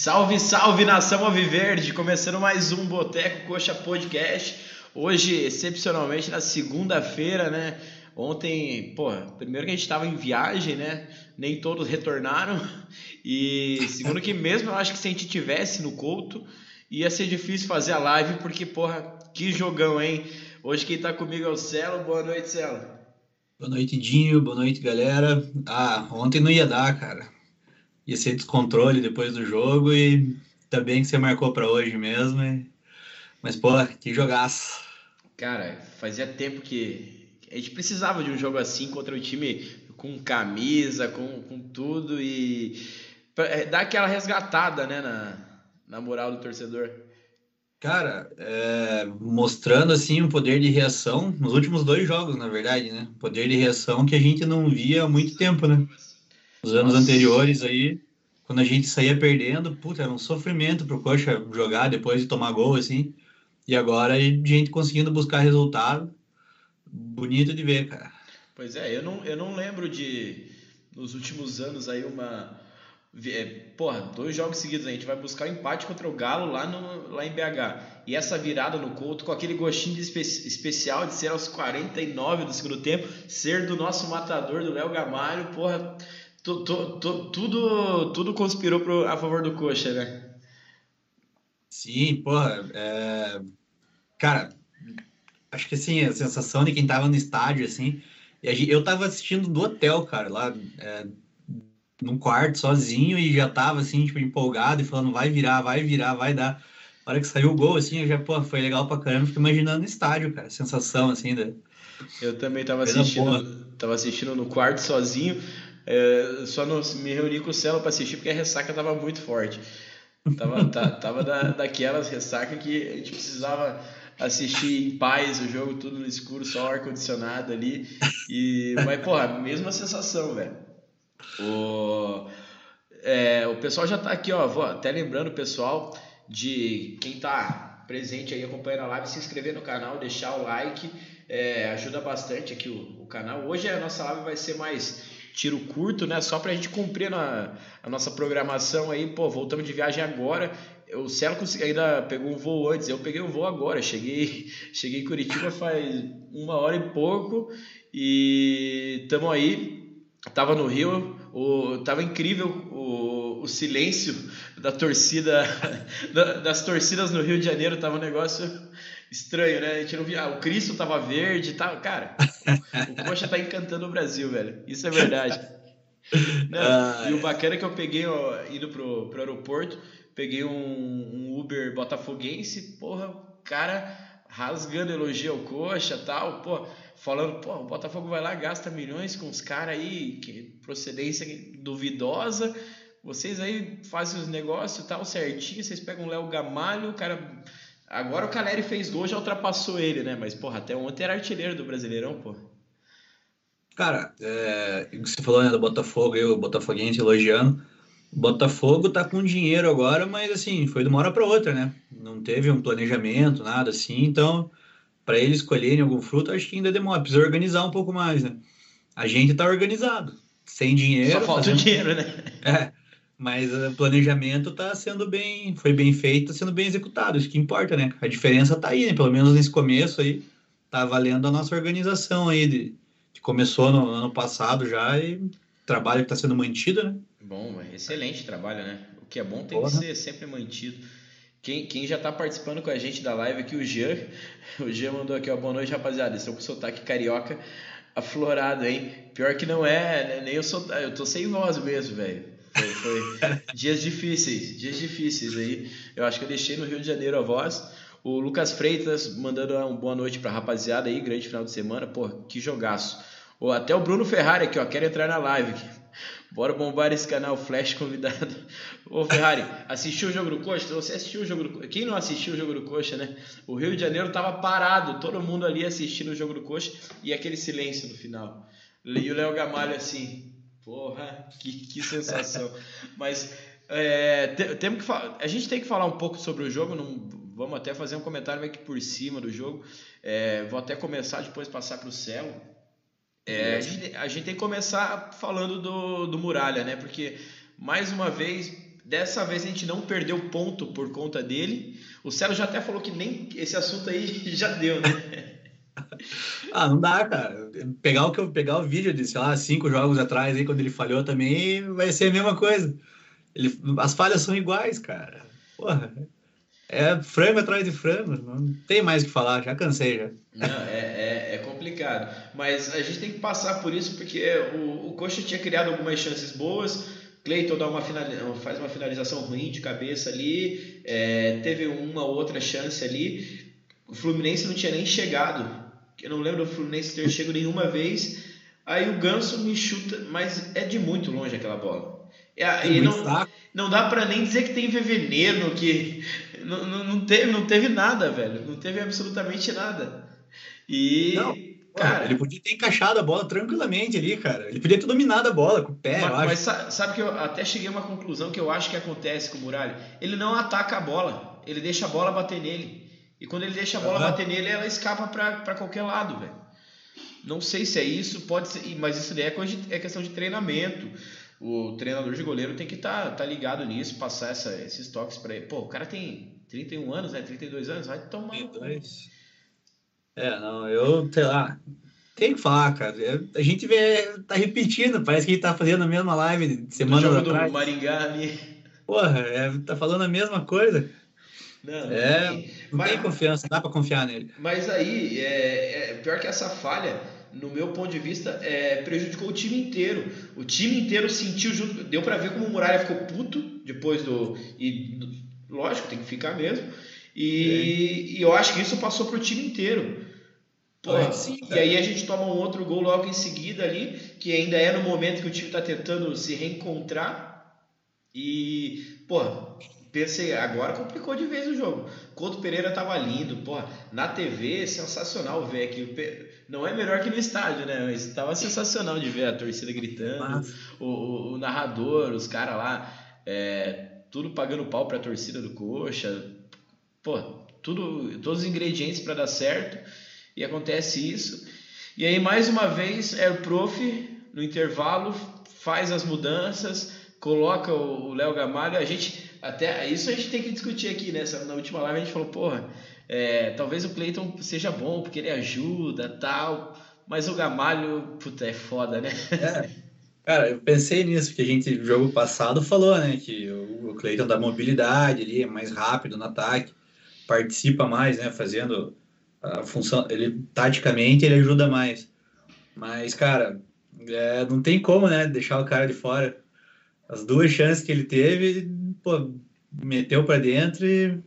Salve, salve nação Alviverde! Começando mais um Boteco Coxa Podcast. Hoje, excepcionalmente, na segunda-feira, né? Ontem, pô, primeiro que a gente estava em viagem, né? Nem todos retornaram. E segundo que mesmo eu acho que se a gente tivesse no Couto, ia ser difícil fazer a live, porque, porra, que jogão, hein? Hoje quem tá comigo é o Celo. Boa noite, Celo. Boa noite, Dinho. Boa noite, galera. Ah, ontem não ia dar, cara ia ser descontrole depois do jogo e também que você marcou para hoje mesmo. E... Mas, pô, que jogaço. Cara, fazia tempo que a gente precisava de um jogo assim contra um time com camisa, com, com tudo e é, dar aquela resgatada, né, na, na moral do torcedor. Cara, é, mostrando assim um poder de reação nos últimos dois jogos, na verdade, né? Poder de reação que a gente não via há muito tempo, né? Os anos Nossa. anteriores aí, quando a gente saía perdendo, puta, era um sofrimento pro Coxa jogar depois de tomar gol, assim. E agora a gente conseguindo buscar resultado, bonito de ver, cara. Pois é, eu não, eu não lembro de, nos últimos anos aí, uma... É, porra, dois jogos seguidos, a gente vai buscar o um empate contra o Galo lá, no, lá em BH. E essa virada no Couto, com aquele gostinho de espe especial de ser aos 49 do segundo tempo, ser do nosso matador, do Léo Gamalho, porra tu, tu, tu, tudo, tudo conspirou pro, a favor do Coxa, né? Sim, porra. É... Cara, acho que assim, a sensação de quem tava no estádio, assim. Eu tava assistindo do hotel, cara, lá é, num quarto sozinho e já tava assim, tipo, empolgado e falando, vai virar, vai virar, vai dar. A hora que saiu o gol, assim, eu já, pô, foi legal pra caramba, fiquei imaginando no estádio, cara, sensação, assim, da... Eu também tava assistindo, tava assistindo no quarto sozinho, é, só não me reuni com o Celo para assistir porque a ressaca tava muito forte. Tava, tá, tava da, daquelas ressacas que a gente precisava assistir em paz o jogo, tudo no escuro, só ar-condicionado ali. E, mas, porra, mesma sensação, velho. O, é, o pessoal já tá aqui, ó. Vou até lembrando o pessoal de quem tá presente aí acompanhando a live, se inscrever no canal, deixar o like. É, ajuda bastante aqui o, o canal. Hoje a nossa live vai ser mais tiro curto, né? Só para a gente cumprir na, a nossa programação aí. Pô, voltamos de viagem agora. O Celo ainda pegou um voo antes, eu peguei um voo agora. Cheguei, cheguei em Curitiba faz uma hora e pouco e estamos aí. Tava no Rio, o, tava incrível o, o silêncio da torcida, da, das torcidas no Rio de Janeiro. Tava um negócio estranho, né? A gente não via. Ah, o Cristo tava verde e tal. Cara, o Coxa tá encantando o Brasil, velho. Isso é verdade. Né? Ah, e o bacana é que eu peguei, ó, indo pro, pro aeroporto, peguei um, um Uber botafoguense, porra, cara rasgando elogio ao Coxa tal, pô, falando, pô, o Botafogo vai lá, gasta milhões com os caras aí, que procedência duvidosa, vocês aí fazem os negócios tal certinho, vocês pegam o Léo Gamalho, o cara Agora o Caleri fez gol, já ultrapassou ele, né? Mas, porra, até ontem era artilheiro do Brasileirão, pô. Cara, é, você falou né, do Botafogo, eu, o Botafoguense elogiando. O Botafogo tá com dinheiro agora, mas assim, foi de uma hora para outra, né? Não teve um planejamento, nada assim. Então, para eles escolherem algum fruto, acho que ainda demora. Precisa organizar um pouco mais, né? A gente tá organizado. Sem dinheiro. Só falta o dinheiro, né? É. Mas o planejamento está sendo bem, foi bem feito, tá sendo bem executado, isso que importa, né? A diferença está aí, né? Pelo menos nesse começo aí, tá valendo a nossa organização aí, de, que começou no ano passado já e trabalho que está sendo mantido, né? Bom, excelente trabalho, né? O que é bom tem Porra. que ser sempre mantido. Quem, quem já está participando com a gente da live aqui, o Jean, o Jean mandou aqui, ó, boa noite, rapaziada, estou com sotaque carioca aflorado, hein? Pior que não é, né? nem eu sou, eu tô sem voz mesmo, velho. Foi, foi dias difíceis, dias difíceis aí. Eu acho que eu deixei no Rio de Janeiro a voz. O Lucas Freitas mandando uma boa noite pra rapaziada aí, grande final de semana. Pô, que jogaço. Ou até o Bruno Ferrari aqui, ó, quer entrar na live. Bora bombar esse canal Flash convidado. Ô Ferrari, assistiu o jogo do Coxa? Você assistiu o jogo do Coxa? Quem não assistiu o jogo do Coxa, né? O Rio de Janeiro tava parado, todo mundo ali assistindo o jogo do Coxa e aquele silêncio no final. E o Léo Gamalho assim, Porra, que, que sensação. Mas é, temos que a gente tem que falar um pouco sobre o jogo. Não, vamos até fazer um comentário aqui por cima do jogo. É, vou até começar, depois passar para o Celo. É, a, gente, a, gente, tem que começar falando do, do Muralha, né? Porque, mais uma vez, Dessa vez a gente não perdeu ponto por conta dele. O Celo já até falou que nem esse assunto aí já deu, né? ah, não dá, cara. Pegar o que eu pegar o vídeo de, sei lá, cinco jogos atrás aí quando ele falhou também vai ser a mesma coisa. Ele, as falhas são iguais, cara. Porra. É frango atrás de frango, não tem mais o que falar, já cansei já. Não, é, é, é, complicado. Mas a gente tem que passar por isso porque o, o Coxa tinha criado algumas chances boas. Cleiton dá uma faz uma finalização ruim de cabeça ali. É, teve uma outra chance ali. O Fluminense não tinha nem chegado. Eu não lembro do Fluminense ter chegado nenhuma vez. Aí o Ganso me chuta, mas é de muito longe aquela bola. É, e não, não dá para nem dizer que tem veneno, que não, não, não, teve, não teve nada, velho. Não teve absolutamente nada. E. Não. Cara, ele podia ter encaixado a bola tranquilamente ali, cara. Ele podia ter dominado a bola com o pé, mas, mas sabe que eu até cheguei a uma conclusão que eu acho que acontece com o Muralha? Ele não ataca a bola, ele deixa a bola bater nele. E quando ele deixa a bola uhum. bater nele, ela escapa para qualquer lado, velho. Não sei se é isso, pode ser, mas isso daí é, é questão de treinamento o treinador de goleiro tem que estar tá, tá ligado nisso, passar essa, esses toques para ele. Pô, o cara tem 31 anos, né? 32 anos, vai tomar. 32. É, não, eu, sei lá, tem que falar, cara. A gente vê, tá repetindo, parece que a gente tá fazendo a mesma live semana do atrás. do Maringá ali. Porra, é, tá falando a mesma coisa. Não, não é, tem, não mas, tem confiança, dá para confiar nele. Mas aí, é, é, pior que essa falha no meu ponto de vista, é, prejudicou o time inteiro. O time inteiro sentiu junto. Deu para ver como o Muralha ficou puto depois do. E lógico, tem que ficar mesmo. E, é. e eu acho que isso passou pro time inteiro. Pô, sim, e aí a gente toma um outro gol logo em seguida ali, que ainda é no momento que o time está tentando se reencontrar. E, pô, pensei, agora complicou de vez o jogo. Couto Pereira tava lindo, porra, na TV sensacional ver aquilo. Não é melhor que no estádio, né? Mas tava sensacional de ver a torcida gritando, o, o, o, narrador, os caras lá, é, tudo pagando pau pra torcida do Coxa. Pô, tudo, todos os ingredientes para dar certo. E acontece isso. E aí, mais uma vez, é o prof, no intervalo, faz as mudanças, coloca o Léo Gamalho. A gente até isso a gente tem que discutir aqui, né? Na última live a gente falou, porra, é, talvez o Cleiton seja bom porque ele ajuda tal, mas o Gamalho, puta, é foda, né? É. Cara, eu pensei nisso, porque a gente, jogo passado, falou, né, que o, Cleiton dá mobilidade, ele é mais rápido no ataque, participa mais, né, fazendo a função, ele, taticamente, ele ajuda mais. Mas, cara, é, não tem como, né, deixar o cara de fora. As duas chances que ele teve, pô, meteu para dentro e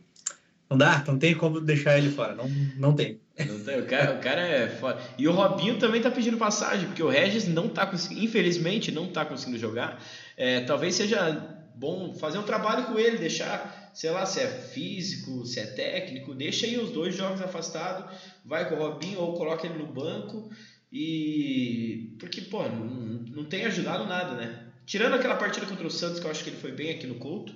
não dá, não tem como deixar ele fora, não, não tem. Não tem o, cara, o cara é foda. E o Robinho também tá pedindo passagem, porque o Regis não tá conseguindo, infelizmente, não tá conseguindo jogar. É, talvez seja bom fazer um trabalho com ele, deixar, sei lá, se é físico, se é técnico, deixa aí os dois jogos afastados, vai com o Robinho ou coloca ele no banco e. Porque, pô, não, não tem ajudado nada, né? Tirando aquela partida contra o Santos, que eu acho que ele foi bem aqui no Couto.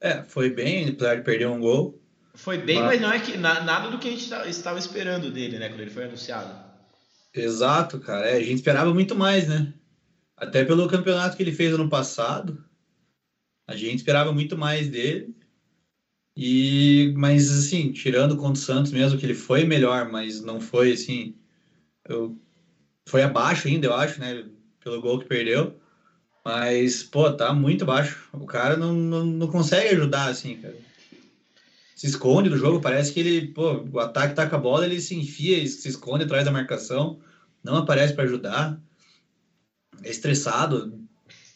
É, foi bem, apesar de perder um gol. Foi bem, mas, mas não é que nada do que a gente estava esperando dele, né, quando ele foi anunciado. Exato, cara. É, a gente esperava muito mais, né? Até pelo campeonato que ele fez ano passado, a gente esperava muito mais dele. E, mas assim, tirando contra o Santos mesmo, que ele foi melhor, mas não foi assim. Eu, foi abaixo ainda, eu acho, né? pelo gol que perdeu. Mas, pô, tá muito baixo. O cara não, não, não consegue ajudar, assim, cara. Se esconde do jogo, parece que ele, pô, o ataque tá com a bola, ele se enfia, se esconde atrás da marcação, não aparece para ajudar. É estressado,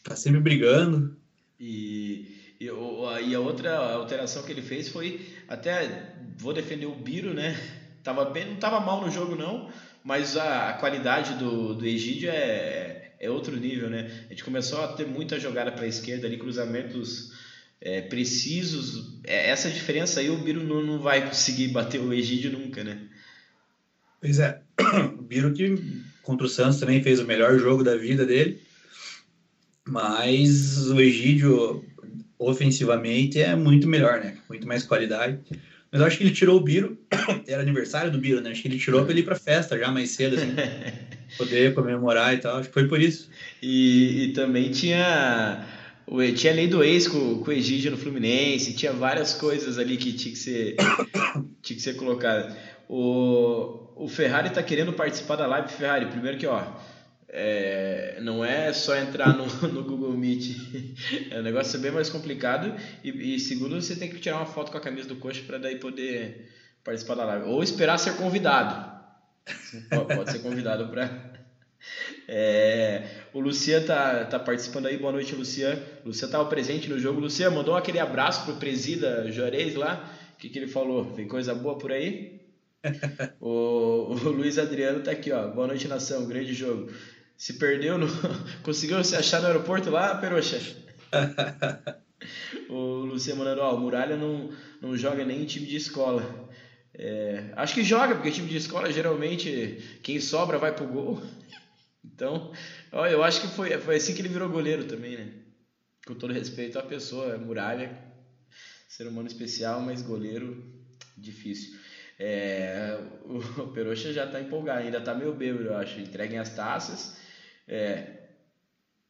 tá sempre brigando. E, e, e, a outra alteração que ele fez foi, até vou defender o Biro, né? Tava bem, não tava mal no jogo não, mas a, a qualidade do, do Egídio é, é outro nível, né? A gente começou a ter muita jogada para a esquerda ali, cruzamentos é, precisos. É, essa diferença aí o Biro não, não vai conseguir bater o Egídio nunca, né? Pois é. O Biro que contra o Santos também fez o melhor jogo da vida dele. Mas o Egídio ofensivamente é muito melhor, né? Muito mais qualidade. Mas eu acho que ele tirou o Biro. Era aniversário do Biro, né? Acho que ele tirou para ele ir pra festa já mais cedo, assim. poder comemorar e tal. Acho que foi por isso. E, e também tinha tinha lei do ex com, com o Egídio no Fluminense, tinha várias coisas ali que tinha que ser, tinha que ser colocada. O, o Ferrari está querendo participar da live. Ferrari, primeiro que, ó, é, não é só entrar no, no Google Meet. É um negócio bem mais complicado. E, e, segundo, você tem que tirar uma foto com a camisa do coxa para daí poder participar da live. Ou esperar ser convidado. Pode, ser convidado para. É, o Lucian tá, tá participando aí. Boa noite, Lucian. Lucian estava presente no jogo. Lucian mandou aquele abraço pro presida Juarez lá. O que, que ele falou? Tem coisa boa por aí? o, o Luiz Adriano tá aqui, ó. Boa noite, nação. Grande jogo. Se perdeu, no... conseguiu se achar no aeroporto lá, Peroxa? o Luciano mandando, ó, o Muralha não, não joga nem em time de escola. É, acho que joga, porque time de escola geralmente quem sobra vai pro gol. Então, eu acho que foi, foi assim que ele virou goleiro também, né? Com todo respeito à pessoa, Muralha, ser humano especial, mas goleiro difícil. É, o Peroxa já tá empolgado, ainda tá meio bêbado, eu acho. Entreguem as taças. É,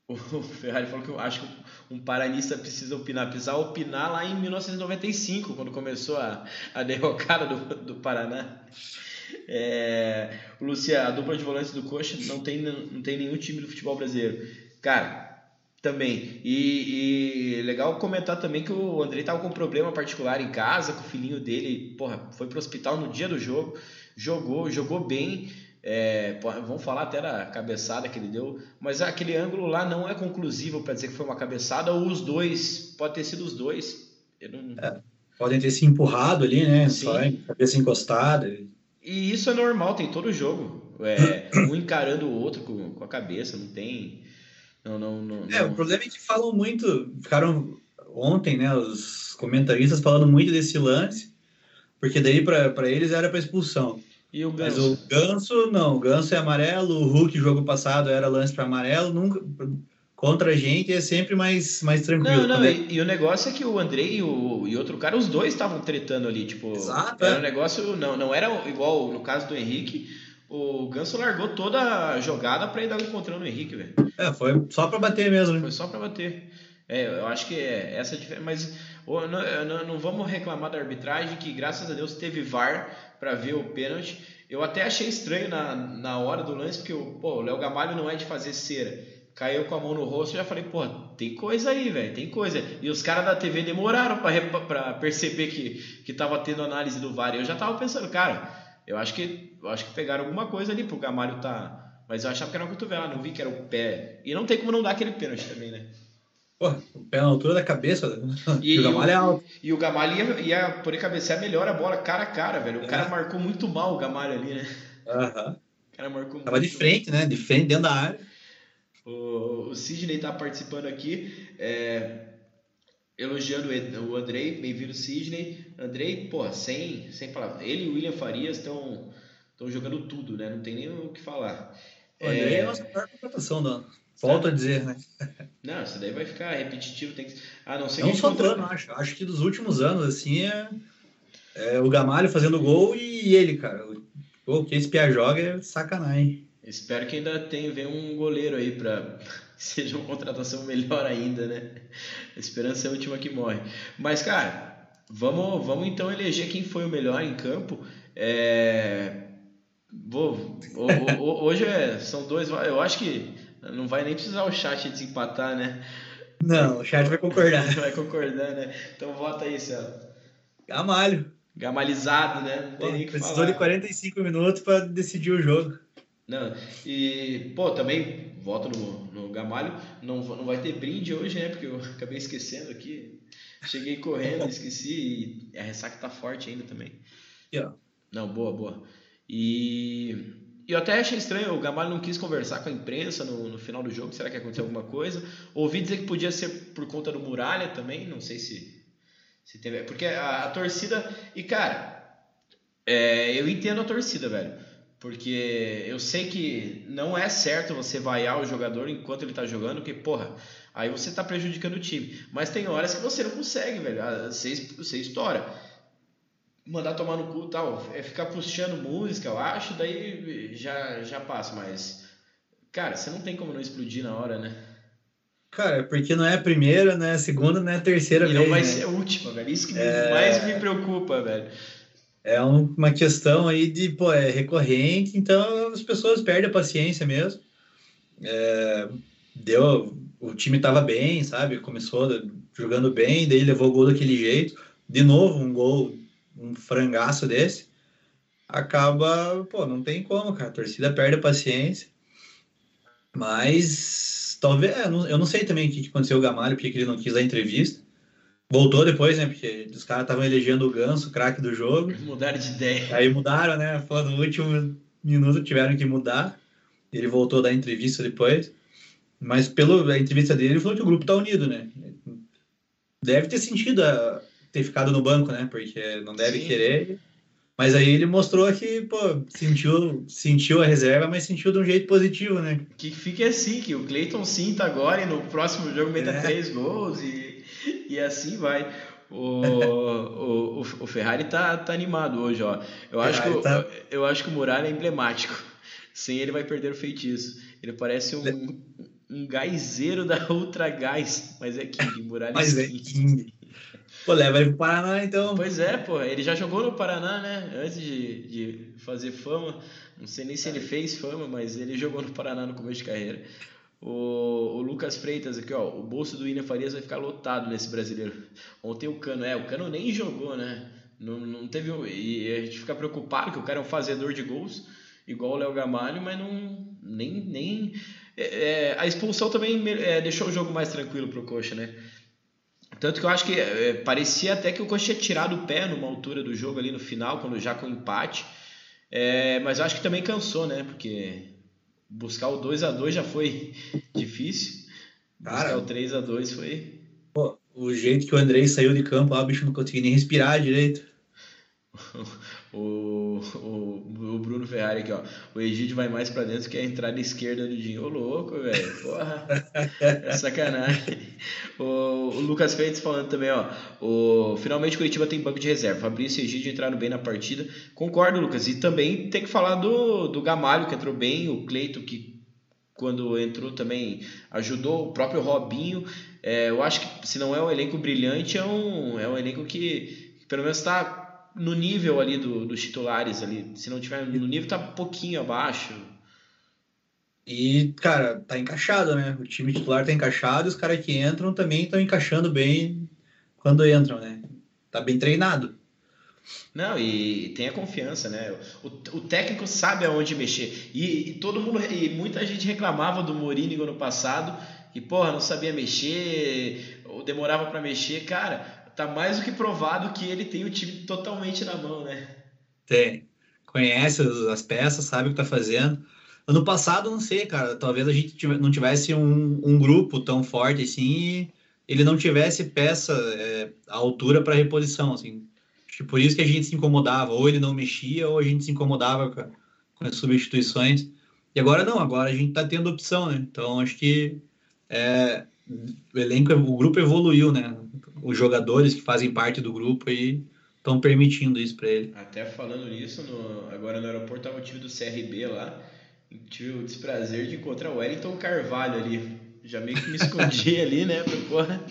o Ferrari falou que eu acho que um paranista precisa opinar. Precisa opinar lá em 1995, quando começou a, a derrocada do, do Paraná. É, Lucia, a dupla de volantes do Coxa não tem, não tem nenhum time do futebol brasileiro. Cara, também. E, e legal comentar também que o Andrei tava com um problema particular em casa, com o filhinho dele, porra, foi pro hospital no dia do jogo, jogou, jogou bem. É, vamos falar até da cabeçada que ele deu, mas aquele ângulo lá não é conclusivo para dizer que foi uma cabeçada ou os dois, pode ter sido os dois. Não... É, podem ter se empurrado ali, né? Sim. Só cabeça encostada. E isso é normal, tem todo jogo. É, um encarando o outro com, com a cabeça, não tem. Não, não, não, É, o problema é que falam muito, ficaram ontem, né, os comentaristas falando muito desse lance, porque daí para eles era para expulsão. E o Ganso? Mas o Ganso, não. O Ganso é amarelo. O Hulk, jogo passado, era lance para amarelo. Nunca, contra a gente é sempre mais, mais tranquilo. Não, não, e, e, o negócio é que o Andrei e, o, e outro cara, os dois estavam tretando ali. Tipo, Exato, era é. um negócio. Não, não era igual no caso do Henrique. O Ganso largou toda a jogada para ir dar um encontrando o Henrique, velho. É, foi só para bater mesmo, né? Foi só para bater. É, eu acho que é essa diferença. Mas não, não, não vamos reclamar da arbitragem, que graças a Deus teve VAR para ver o pênalti. Eu até achei estranho na, na hora do lance, porque pô, o Léo Gamalho não é de fazer cera. Caiu com a mão no rosto e já falei, pô, tem coisa aí, velho, tem coisa. E os caras da TV demoraram para perceber que, que tava tendo análise do VAR. Eu já tava pensando, cara, eu acho que, eu acho que pegaram alguma coisa ali pro Gamalho tá. Mas eu achava que era uma cotovela, não vi que era o pé. E não tem como não dar aquele pênalti também, né? Pô, o pé na altura da cabeça. E, e o Gamalho é alto. E o Gamalho ia, ia poder cabecear melhor a bola cara a cara, velho. O é. cara marcou muito mal o Gamalho ali, né? Aham. O cara marcou Tava de frente, né? De frente dentro da área. O, o Sidney tá participando aqui. É, elogiando o Andrei, bem-vindo Sidney. Andrei, pô, sem, sem falar. Ele e o William Farias estão jogando tudo, né? Não tem nem o que falar. O Andrei é, é a nossa maior contratação do ano. Volto a dizer, né? Não, isso daí vai ficar repetitivo. Tem que... Ah, não sei não só do ano, acho. Acho que dos últimos anos, assim, é, é o Gamalho fazendo gol e ele, cara. O que esse Pia joga é sacanagem. Espero que ainda tenha venha um goleiro aí para seja uma contratação melhor ainda, né? A esperança é a última que morre. Mas, cara, vamos, vamos então eleger quem foi o melhor em campo. É... Vou, hoje é, são dois. Eu acho que não vai nem precisar o chat desempatar, né? Não, o chat vai concordar. vai concordar, né? Então vota aí, Céu. Gamalho. Gamalizado, né? Não tem pô, nem que precisou falar. de 45 minutos para decidir o jogo. Não, e, pô, também voto no, no Gamalho. Não, não vai ter brinde hoje, né? Porque eu acabei esquecendo aqui. Cheguei correndo, esqueci. E a ressaca tá forte ainda também. Yeah. Não, boa, boa. E eu até achei estranho, o Gamalho não quis conversar com a imprensa no, no final do jogo, será que aconteceu alguma coisa? Ouvi dizer que podia ser por conta do Muralha também, não sei se, se teve. Porque a, a torcida. E cara, é, eu entendo a torcida, velho. Porque eu sei que não é certo você vaiar o jogador enquanto ele tá jogando, porque, porra, aí você tá prejudicando o time. Mas tem horas que você não consegue, velho. Você, você estoura mandar tomar no cu tal, é ficar puxando música, eu acho, daí já, já passa, mas cara, você não tem como não explodir na hora, né? Cara, porque não é a primeira, não é a segunda, não é a terceira e vez. não vai né? ser a última, velho. Isso que é... mais me preocupa, velho. É uma questão aí de, pô, é recorrente, então as pessoas perdem a paciência mesmo. É, deu, o time tava bem, sabe? Começou jogando bem, daí levou o gol daquele jeito. De novo, um gol, um frangaço desse. Acaba, pô, não tem como, cara. A torcida perde a paciência. Mas talvez, é, eu não sei também o que aconteceu com o Gamalho, porque ele não quis dar entrevista. Voltou depois, né? Porque os caras estavam elegendo o Ganso, craque do jogo. Mudaram de ideia. Aí mudaram, né? Pô, no último minuto tiveram que mudar. Ele voltou a dar entrevista depois. Mas pela entrevista dele, ele falou que o grupo tá unido, né? Deve ter sentido a, ter ficado no banco, né? Porque não deve Sim. querer. Mas aí ele mostrou que, pô, sentiu, sentiu a reserva, mas sentiu de um jeito positivo, né? Que fique assim, que o Cleiton sinta agora e no próximo jogo meta é. três gols e, e assim vai. O, o, o, Ferrari tá, tá animado hoje, ó. Eu acho, que, tá... eu, eu acho que o Muralha é emblemático. Sem ele vai perder o feitiço. Ele parece um, um gaizeiro da Ultra Gás, mas é King, Muralha mas é King. Pô, leva ele pro Paraná, então. Pois é, pô. Ele já jogou no Paraná, né? Antes de, de fazer fama. Não sei nem se ele fez fama, mas ele jogou no Paraná no começo de carreira. O, o Lucas Freitas aqui, ó. O bolso do William Farias vai ficar lotado nesse brasileiro. Ontem o Cano, é, o Cano nem jogou, né? Não, não teve. E a gente fica preocupado que o cara é um fazedor de gols, igual o Léo Gamalho, mas não. Nem. nem é, é, a expulsão também é, deixou o jogo mais tranquilo pro Coxa, né? Tanto que eu acho que é, parecia até que o Coxa tinha tirado o pé numa altura do jogo ali no final, quando já com empate. É, mas eu acho que também cansou, né? Porque buscar o 2 a 2 já foi difícil. Buscar Cara, o 3 a 2 foi. Pô, o jeito que o Andrei saiu de campo, o bicho não conseguia nem respirar direito. O, o, o, Bruno Ferrari aqui, ó. O Egídio vai mais pra dentro que a entrada esquerda do Dinho. Ô, louco, velho. Porra. É sacanagem. O, o, Lucas Feitos falando também, ó. O, finalmente o Curitiba tem banco de reserva. Fabrício e Egídio entraram bem na partida. Concordo, Lucas. E também tem que falar do, do Gamalho, que entrou bem. O Cleito, que quando entrou também ajudou. O próprio Robinho. É, eu acho que se não é um elenco brilhante, é um, é um elenco que, que pelo menos está no nível ali do, dos titulares ali. Se não tiver no nível, tá um pouquinho abaixo. E, cara, tá encaixado, né? O time titular tá encaixado e os caras que entram também estão encaixando bem quando entram, né? Tá bem treinado. Não, e tem a confiança, né? O, o técnico sabe aonde mexer. E, e, todo mundo, e muita gente reclamava do Mourinho no passado, e porra, não sabia mexer, ou demorava para mexer. Cara, tá mais do que provado que ele tem o time totalmente na mão, né? Tem. Conhece as peças, sabe o que tá fazendo. Ano passado, não sei, cara, talvez a gente não tivesse um, um grupo tão forte assim e ele não tivesse peça é, à altura para reposição, assim. Por isso que a gente se incomodava, ou ele não mexia, ou a gente se incomodava com, com as substituições. E agora não, agora a gente tá tendo opção, né? Então acho que é, o elenco, o grupo evoluiu, né? Os jogadores que fazem parte do grupo aí estão permitindo isso para ele. Até falando nisso, no, agora no aeroporto tava o time do CRB lá, tive o desprazer de encontrar o Wellington Carvalho ali. Já meio que me escondi ali, né? Porra.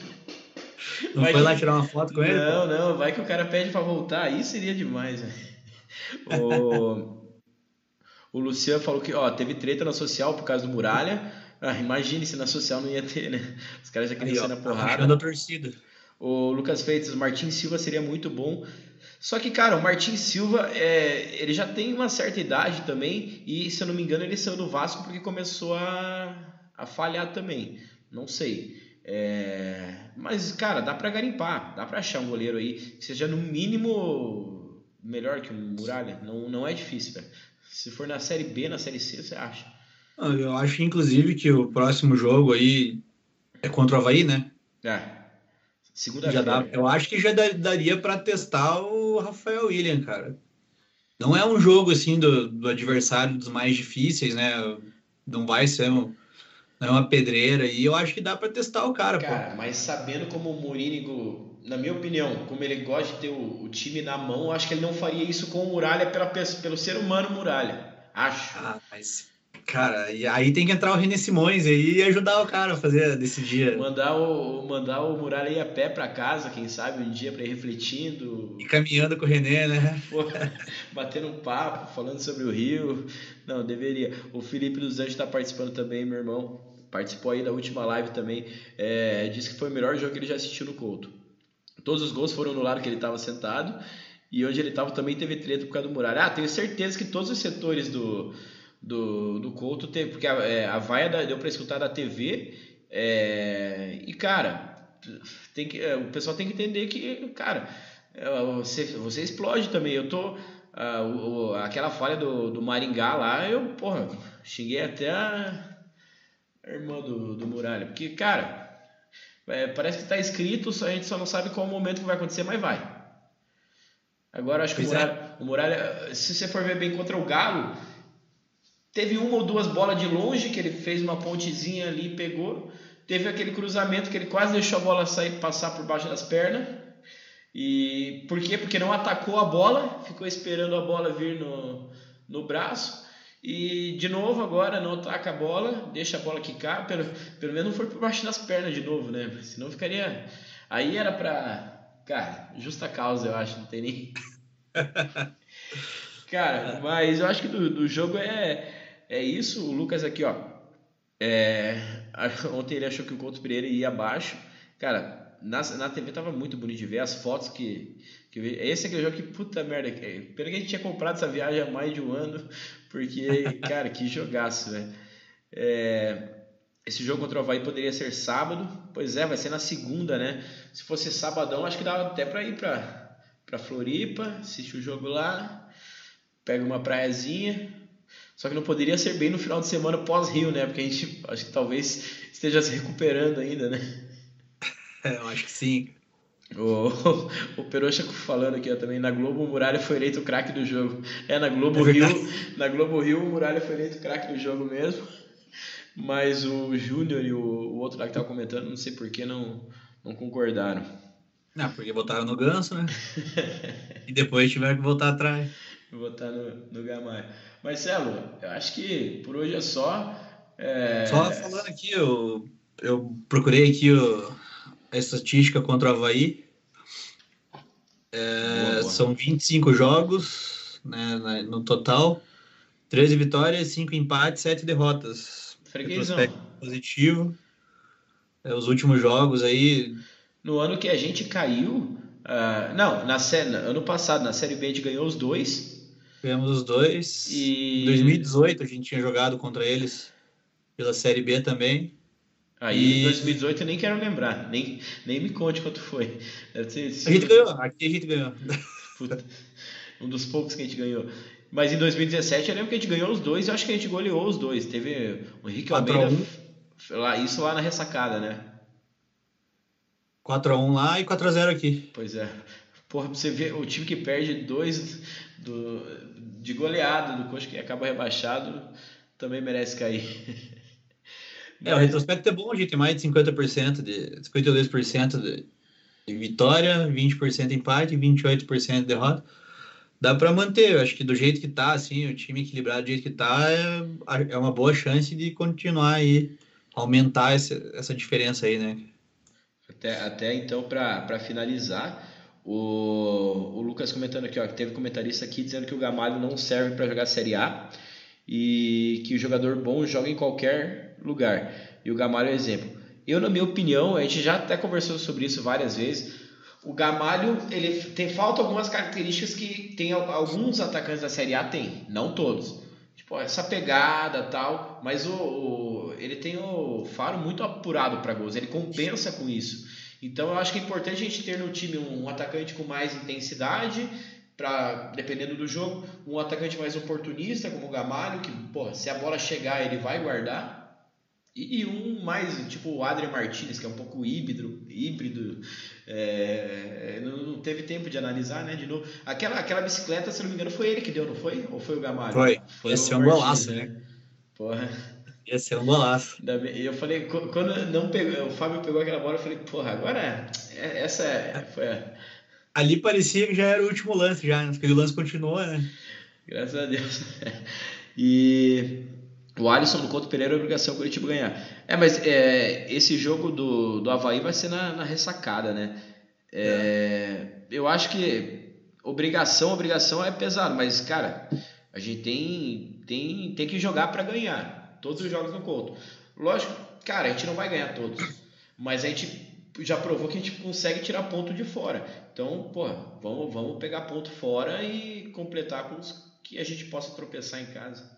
Não vai foi que... lá tirar uma foto com ele? Não, não, vai que o cara pede para voltar, aí seria demais, né? O, o Luciano falou que ó, teve treta na social por causa do Muralha. Ah, imagine se na social não ia ter, né? Os caras já queriam ser na tá porrada. a torcida. O Lucas Freitas, o Martin Silva seria muito bom. Só que, cara, o Martin Silva, é, ele já tem uma certa idade também. E, se eu não me engano, ele saiu do Vasco porque começou a, a falhar também. Não sei. É, mas, cara, dá pra garimpar. Dá pra achar um goleiro aí que seja, no mínimo, melhor que um Muralha. Não, não é difícil, velho. Se for na Série B, na Série C, você acha. Eu acho, inclusive, que o próximo jogo aí é contra o Havaí, né? É. Segunda-feira. Eu acho que já daria para testar o Rafael William, cara. Não é um jogo assim do, do adversário dos mais difíceis, né? Não vai ser um, não é uma pedreira e eu acho que dá para testar o cara, cara pô. mas sabendo como o Mourinho, na minha opinião, como ele gosta de ter o, o, time na mão, acho que ele não faria isso com o Muralha pela, pelo ser humano Muralha. Acho. Ah, mas Cara, e aí tem que entrar o René Simões aí e ajudar o cara a fazer desse dia. Mandar o, mandar o Muralha ir a pé para casa, quem sabe, um dia para ir refletindo. E caminhando com o René, né? Pô, batendo um papo, falando sobre o Rio. Não, deveria. O Felipe dos Anjos está participando também, meu irmão. Participou aí da última live também. É, disse que foi o melhor jogo que ele já assistiu no Couto. Todos os gols foram no lado que ele estava sentado. E onde ele estava também teve treta por causa do Muralha. Ah, tenho certeza que todos os setores do do, do Couto, teve, porque a, é, a vaia da, deu para escutar da TV. É, e, cara, tem que, é, o pessoal tem que entender que, cara, é, você, você explode também. Eu tô. A, o, aquela falha do, do Maringá lá, eu, porra, xinguei até a, irmã do, do Muralha. Porque, cara, é, parece que tá escrito, a gente só não sabe qual momento que vai acontecer, mas vai. Agora, acho que o Muralha, o Muralha, se você for ver bem contra o Galo, Teve uma ou duas bolas de longe que ele fez uma pontezinha ali e pegou. Teve aquele cruzamento que ele quase deixou a bola sair passar por baixo das pernas. E por quê? Porque não atacou a bola, ficou esperando a bola vir no, no braço. E de novo agora não ataca a bola, deixa a bola quicar, pelo, pelo menos não foi por baixo das pernas de novo, né? Senão ficaria. Aí era pra. Cara, justa causa, eu acho, não tem nem. Cara, mas eu acho que do, do jogo é é isso, o Lucas aqui, ó. É, ontem ele achou que o Couto Pereira ia abaixo. Cara, na, na TV tava muito bonito de ver as fotos que, que eu vi. Esse é aquele jogo que, puta merda, pena que a gente tinha comprado essa viagem há mais de um ano, porque, cara, que jogaço, velho. É, esse jogo contra o Havaí poderia ser sábado, pois é, vai ser na segunda, né? Se fosse sabadão, acho que dava até para ir para pra Floripa, assistir o jogo lá, pega uma praiazinha, só que não poderia ser bem no final de semana pós-Rio, né? Porque a gente acho que talvez esteja se recuperando ainda, né? É, eu acho que sim. O, o Peroxa falando aqui ó, também, na Globo o Muralha foi eleito o craque do jogo. É, na Globo é Rio, na Globo Rio o Muralha foi eleito o craque do jogo mesmo. Mas o Júnior e o, o, outro lá que tava comentando, não sei por que não, não concordaram. Não, porque votaram no Ganso, né? e depois tiveram que voltar atrás. Votar no, no Gamalho. Marcelo, eu acho que por hoje é só. É... Só falando aqui, eu, eu procurei aqui o, a estatística contra o Havaí. É, boa, boa. São 25 jogos né, no total, 13 vitórias, 5 empates, 7 derrotas. Freguesão. Positivo. É, os últimos jogos aí. No ano que a gente caiu. Uh, não, na ano passado, na Série B, a gente ganhou os dois. Ganhamos os dois. E... Em 2018 a gente tinha jogado contra eles pela Série B também. Aí em 2018 eu nem quero lembrar, nem, nem me conte quanto foi. Ser, a gente ganhou, aqui a gente ganhou. Puta, um dos poucos que a gente ganhou. Mas em 2017 eu lembro que a gente ganhou os dois e acho que a gente goleou os dois. Teve o Henrique Almeida, lá, isso lá na ressacada, né? 4x1 lá e 4x0 aqui. Pois é. Porra, você vê o time que perde dois do, de goleada do Coxa que acaba rebaixado, também merece cair. É, o retrospecto é bom, a gente tem mais de 50%, de 52% de, de vitória, 20% empate, 28% de derrota. Dá para manter, eu acho que do jeito que tá, assim, o time equilibrado do jeito que tá, é, é uma boa chance de continuar aí, aumentar essa, essa diferença aí, né? Até, até então, para finalizar, o, o Lucas comentando aqui, ó, que teve comentarista aqui dizendo que o Gamalho não serve para jogar Série A e que o jogador bom joga em qualquer lugar. E o Gamalho é exemplo. Eu, na minha opinião, a gente já até conversou sobre isso várias vezes. O Gamalho, ele tem falta algumas características que tem alguns atacantes da Série A tem, não todos. Tipo, essa pegada tal, mas o, o ele tem o faro muito apurado para gols, ele compensa com isso. Então eu acho que é importante a gente ter no time um, atacante com mais intensidade, para dependendo do jogo, um atacante mais oportunista, como o Gamalho, que pô, se a bola chegar ele vai guardar. E, e um mais, tipo o Adrian Martinez, que é um pouco híbrido, híbrido é, não, não, teve tempo de analisar, né? De novo. Aquela, aquela bicicleta, se não me engano, foi ele que deu, não foi? Ou foi o Gamalho? Foi. Foi Esse é um golaço, né? Porra. Ia ser um golaço. E eu falei, quando não pegou, o Fábio pegou aquela bola, eu falei, porra, agora é, essa é, foi a... Ali parecia que já era o último lance, já, né? porque o lance continuou, né? Graças a Deus. E O Alisson no Couto Pereira é obrigação o Curitiba ganhar. É, mas é, esse jogo do, do Havaí vai ser na, na ressacada, né? É, é. Eu acho que obrigação, obrigação é pesado, mas, cara, a gente tem, tem, tem que jogar para ganhar todos os jogos no Couto. Lógico, cara, a gente não vai ganhar todos, mas a gente já provou que a gente consegue tirar ponto de fora. Então, pô, vamos, vamos pegar ponto fora e completar com os que a gente possa tropeçar em casa.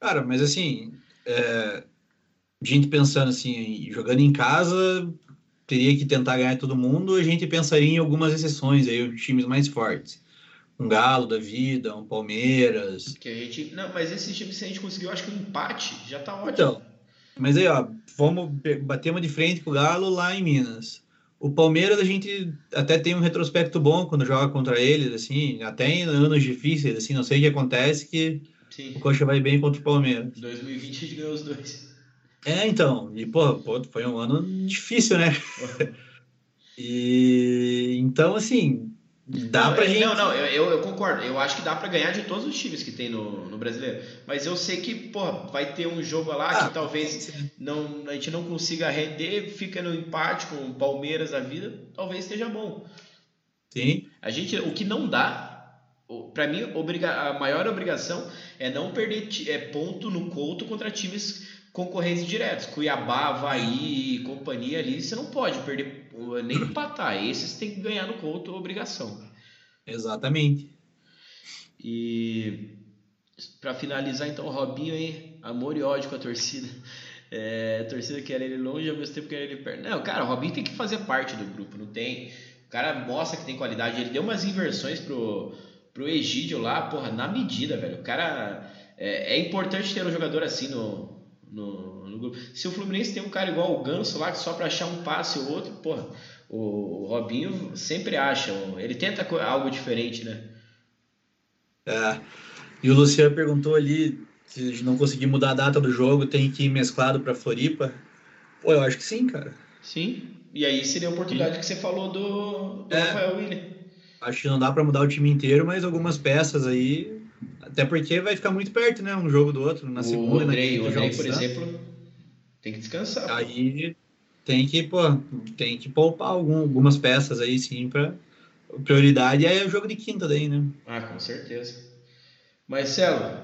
Cara, mas assim, é, gente pensando assim, jogando em casa, teria que tentar ganhar todo mundo, a gente pensaria em algumas exceções aí, os times mais fortes. Um Galo da vida, um Palmeiras. Que a gente. Não, mas esses times, se a gente conseguiu, acho que um empate já tá ótimo. Então, mas aí, ó, vamos bater uma de frente com o Galo lá em Minas. O Palmeiras, a gente até tem um retrospecto bom quando joga contra eles, assim, até em anos difíceis, assim, não sei o que acontece que Sim. O Coxa vai bem contra o Palmeiras. 2020 a gente ganhou os dois. É, então. E, pô, pô foi um ano difícil, né? e então, assim, dá não, pra é, gente. Não, não, eu, eu concordo. Eu acho que dá pra ganhar de todos os times que tem no, no brasileiro. Mas eu sei que, pô, vai ter um jogo lá ah, que talvez não, a gente não consiga render, fica no empate com o Palmeiras a vida, talvez esteja bom. Sim. A gente, o que não dá para mim, a maior obrigação é não perder é, ponto no Couto contra times concorrentes diretos. Cuiabá, Havaí, companhia ali, você não pode perder, nem empatar. Esses tem que ganhar no Couto, obrigação. Exatamente. E para finalizar, então, o Robinho aí, amor e ódio com a torcida. É, a torcida quer ele longe, ao mesmo tempo quer ele perto. Não, cara, o Robinho tem que fazer parte do grupo, não tem. O cara mostra que tem qualidade. Ele deu umas inversões pro pro Egídio lá, porra, na medida, velho. O cara. É, é importante ter um jogador assim no, no, no, grupo. Se o Fluminense tem um cara igual o Ganso lá, que só pra achar um passe ou outro, porra, o, o Robinho sempre acha. Ele tenta algo diferente, né? É. E o Luciano perguntou ali se não conseguir mudar a data do jogo, tem que ir mesclado pra Floripa. Pô, eu acho que sim, cara. Sim. E aí seria a oportunidade sim. que você falou do, do é. Rafael William. Acho que não dá para mudar o time inteiro, mas algumas peças aí. Até porque vai ficar muito perto, né? Um jogo do outro, na segunda. O Andrei, o Andrei por exemplo, tem que descansar. Aí tem que, pô, tem que poupar algum, algumas peças aí, sim, para prioridade é o jogo de quinta daí, né? Ah, com certeza. Marcelo,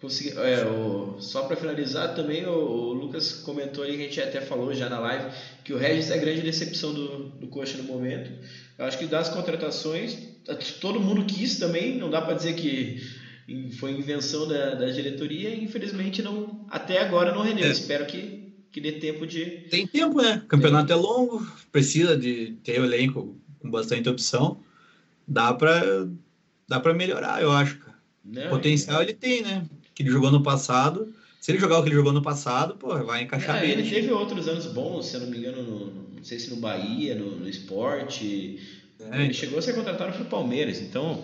consegui, é, o, só para finalizar também, o, o, Lucas comentou aí que a gente até falou já na live que o Regis é a grande decepção do, do Coxa no momento. Eu acho que das contratações, todo mundo quis também, não dá para dizer que foi invenção da, da diretoria, infelizmente não, até agora não rendeu. É. Espero que, que dê tempo de. Tem tempo, né? O campeonato é longo, precisa de ter o elenco com bastante opção. Dá para dá para melhorar, eu acho, cara. Não, Potencial é... ele tem, né? Que ele jogou no passado. Se ele jogar o que ele jogou no passado, pô, vai encaixar é, bem. Ele teve outros anos bons, se eu não me engano, no, não sei se no Bahia, no, no esporte. É. Ele chegou a ser contratado para o Palmeiras, então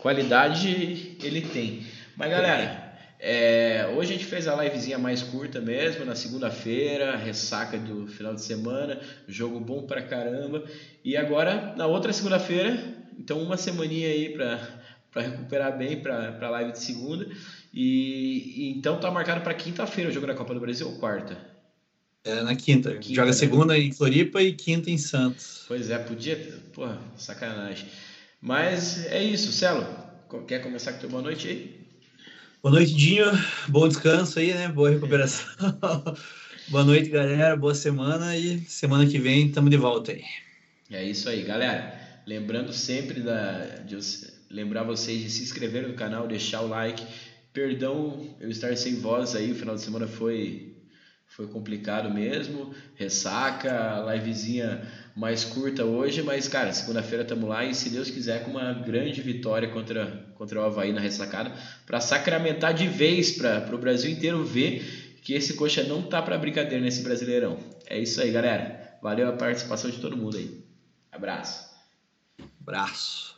qualidade ele tem. Mas galera, é, hoje a gente fez a livezinha mais curta mesmo, na segunda-feira, ressaca do final de semana, jogo bom pra caramba. E agora, na outra segunda-feira, então uma semaninha aí para recuperar bem para a live de segunda. E, e então tá marcado para quinta-feira o jogo da Copa do Brasil ou quarta? É na quinta. quinta Joga né? segunda em Floripa e quinta em Santos. Pois é, podia. Porra, sacanagem. Mas é isso, Celo. Quer começar com teu boa noite aí? Boa noite, Dinho. Bom descanso aí, né? Boa recuperação. boa noite, galera. Boa semana e semana que vem estamos de volta aí. É isso aí, galera. Lembrando sempre da, de lembrar vocês de se inscrever no canal, deixar o like. Perdão eu estar sem voz aí, o final de semana foi foi complicado mesmo, ressaca, livezinha mais curta hoje, mas cara, segunda-feira estamos lá e se Deus quiser com uma grande vitória contra, contra o Havaí na ressacada, para sacramentar de vez para o Brasil inteiro ver que esse coxa não tá para brincadeira nesse Brasileirão. É isso aí, galera. Valeu a participação de todo mundo aí. Abraço. Abraço.